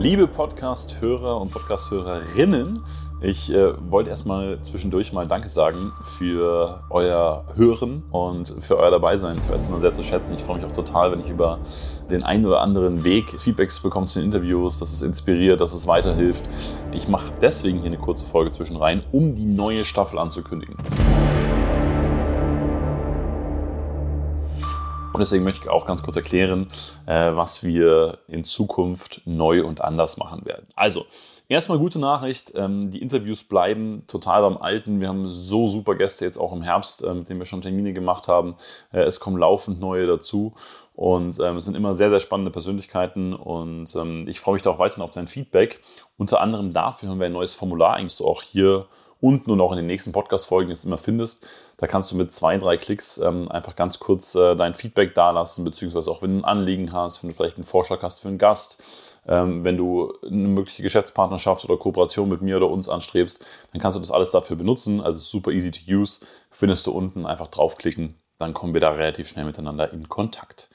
Liebe Podcast-Hörer und Podcast-Hörerinnen, ich äh, wollte erstmal zwischendurch mal Danke sagen für euer Hören und für euer Dabeisein. Ich weiß es immer sehr zu schätzen. Ich freue mich auch total, wenn ich über den einen oder anderen Weg Feedbacks bekomme zu den Interviews, dass es inspiriert, dass es weiterhilft. Ich mache deswegen hier eine kurze Folge zwischen rein, um die neue Staffel anzukündigen. Und deswegen möchte ich auch ganz kurz erklären, äh, was wir in Zukunft neu und anders machen werden. Also, erstmal gute Nachricht, ähm, die Interviews bleiben total beim Alten. Wir haben so super Gäste jetzt auch im Herbst, äh, mit denen wir schon Termine gemacht haben. Äh, es kommen laufend neue dazu. Und ähm, es sind immer sehr, sehr spannende Persönlichkeiten und ähm, ich freue mich da auch weiterhin auf dein Feedback. Unter anderem dafür haben wir ein neues Formular eigentlich auch hier unten und auch in den nächsten Podcast-Folgen jetzt immer findest. Da kannst du mit zwei, drei Klicks ähm, einfach ganz kurz äh, dein Feedback dalassen, beziehungsweise auch wenn du ein Anliegen hast, wenn du vielleicht einen Vorschlag hast für einen Gast, ähm, wenn du eine mögliche Geschäftspartnerschaft oder Kooperation mit mir oder uns anstrebst, dann kannst du das alles dafür benutzen. Also super easy to use. Findest du unten, einfach draufklicken, dann kommen wir da relativ schnell miteinander in Kontakt.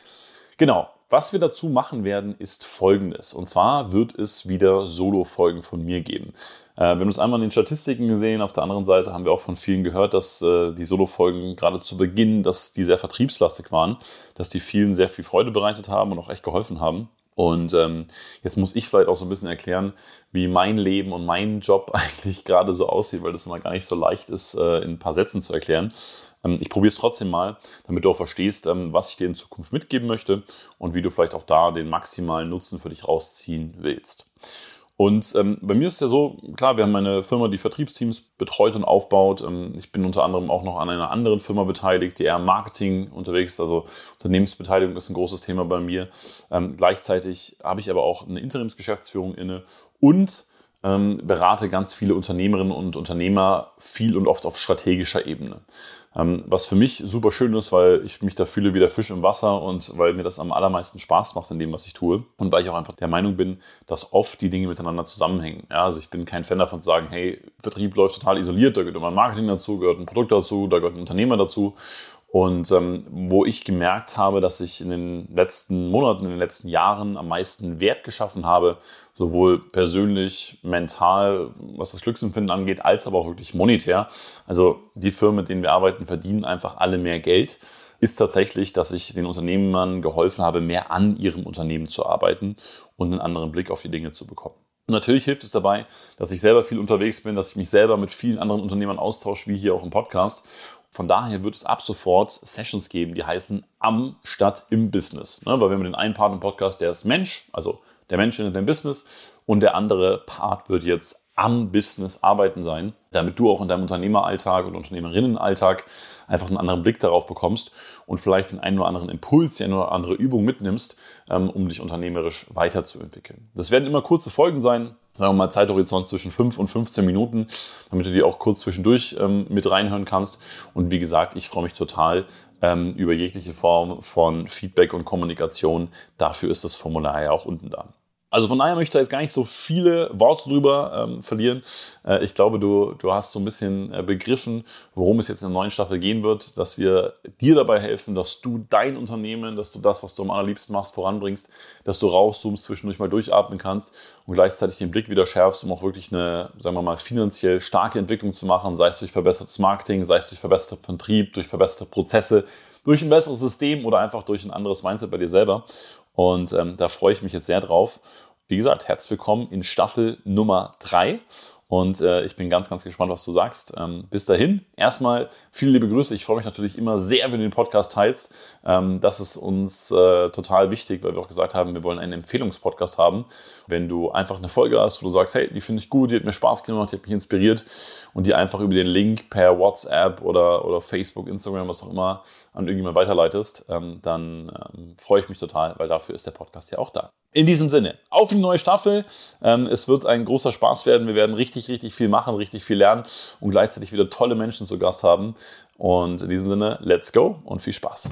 Genau, was wir dazu machen werden, ist folgendes. Und zwar wird es wieder Solo-Folgen von mir geben. Äh, wir haben es einmal in den Statistiken gesehen. Auf der anderen Seite haben wir auch von vielen gehört, dass äh, die Solo-Folgen gerade zu Beginn, dass die sehr vertriebslastig waren, dass die vielen sehr viel Freude bereitet haben und auch echt geholfen haben. Und ähm, jetzt muss ich vielleicht auch so ein bisschen erklären, wie mein Leben und mein Job eigentlich gerade so aussieht, weil das immer gar nicht so leicht ist, äh, in ein paar Sätzen zu erklären. Ähm, ich probiere es trotzdem mal, damit du auch verstehst, ähm, was ich dir in Zukunft mitgeben möchte und wie du vielleicht auch da den maximalen Nutzen für dich rausziehen willst. Und ähm, bei mir ist ja so, klar, wir haben eine Firma, die Vertriebsteams betreut und aufbaut. Ähm, ich bin unter anderem auch noch an einer anderen Firma beteiligt, die eher Marketing unterwegs ist. Also Unternehmensbeteiligung ist ein großes Thema bei mir. Ähm, gleichzeitig habe ich aber auch eine Interimsgeschäftsführung inne und ähm, berate ganz viele Unternehmerinnen und Unternehmer viel und oft auf strategischer Ebene. Ähm, was für mich super schön ist, weil ich mich da fühle wie der Fisch im Wasser und weil mir das am allermeisten Spaß macht in dem, was ich tue. Und weil ich auch einfach der Meinung bin, dass oft die Dinge miteinander zusammenhängen. Ja, also ich bin kein Fan davon zu sagen, hey, Vertrieb läuft total isoliert, da gehört immer ein Marketing dazu, gehört ein Produkt dazu, da gehört ein Unternehmer dazu. Und ähm, wo ich gemerkt habe, dass ich in den letzten Monaten, in den letzten Jahren am meisten Wert geschaffen habe, sowohl persönlich, mental, was das Glücksempfinden angeht, als aber auch wirklich monetär. Also die Firmen, mit denen wir arbeiten, verdienen einfach alle mehr Geld ist tatsächlich, dass ich den Unternehmern geholfen habe, mehr an ihrem Unternehmen zu arbeiten und einen anderen Blick auf die Dinge zu bekommen. Natürlich hilft es dabei, dass ich selber viel unterwegs bin, dass ich mich selber mit vielen anderen Unternehmern austausche, wie hier auch im Podcast. Von daher wird es ab sofort Sessions geben, die heißen am statt im Business. Ne? Weil wir haben den einen Part im Podcast, der ist Mensch, also der Mensch in dem Business. Und der andere Part wird jetzt am Business arbeiten sein, damit du auch in deinem Unternehmeralltag und Unternehmerinnenalltag einfach einen anderen Blick darauf bekommst und vielleicht den einen oder anderen Impuls, die eine oder andere Übung mitnimmst, ähm, um dich unternehmerisch weiterzuentwickeln. Das werden immer kurze Folgen sein, sagen wir mal Zeithorizont zwischen 5 und 15 Minuten, damit du die auch kurz zwischendurch ähm, mit reinhören kannst. Und wie gesagt, ich freue mich total ähm, über jegliche Form von Feedback und Kommunikation. Dafür ist das Formular ja auch unten da. Also von daher möchte ich da jetzt gar nicht so viele Worte drüber ähm, verlieren. Äh, ich glaube, du, du hast so ein bisschen äh, begriffen, worum es jetzt in der neuen Staffel gehen wird, dass wir dir dabei helfen, dass du dein Unternehmen, dass du das, was du am allerliebsten machst, voranbringst, dass du rauszoomst, zwischendurch mal durchatmen kannst und gleichzeitig den Blick wieder schärfst, um auch wirklich eine, sagen wir mal, finanziell starke Entwicklung zu machen, sei es durch verbessertes Marketing, sei es durch verbesserten Vertrieb, durch verbesserte Prozesse, durch ein besseres System oder einfach durch ein anderes Mindset bei dir selber. Und ähm, da freue ich mich jetzt sehr drauf. Wie gesagt, herzlich willkommen in Staffel Nummer 3. Und äh, ich bin ganz, ganz gespannt, was du sagst. Ähm, bis dahin, erstmal viele liebe Grüße. Ich freue mich natürlich immer sehr, wenn du den Podcast teilst. Ähm, das ist uns äh, total wichtig, weil wir auch gesagt haben, wir wollen einen Empfehlungspodcast haben. Wenn du einfach eine Folge hast, wo du sagst, hey, die finde ich gut, die hat mir Spaß gemacht, die hat mich inspiriert und die einfach über den Link per WhatsApp oder, oder Facebook, Instagram, was auch immer, an irgendjemand weiterleitest, ähm, dann ähm, freue ich mich total, weil dafür ist der Podcast ja auch da. In diesem Sinne, auf die neue Staffel. Ähm, es wird ein großer Spaß werden. Wir werden richtig, richtig viel machen, richtig viel lernen und gleichzeitig wieder tolle Menschen zu Gast haben. Und in diesem Sinne, let's go und viel Spaß.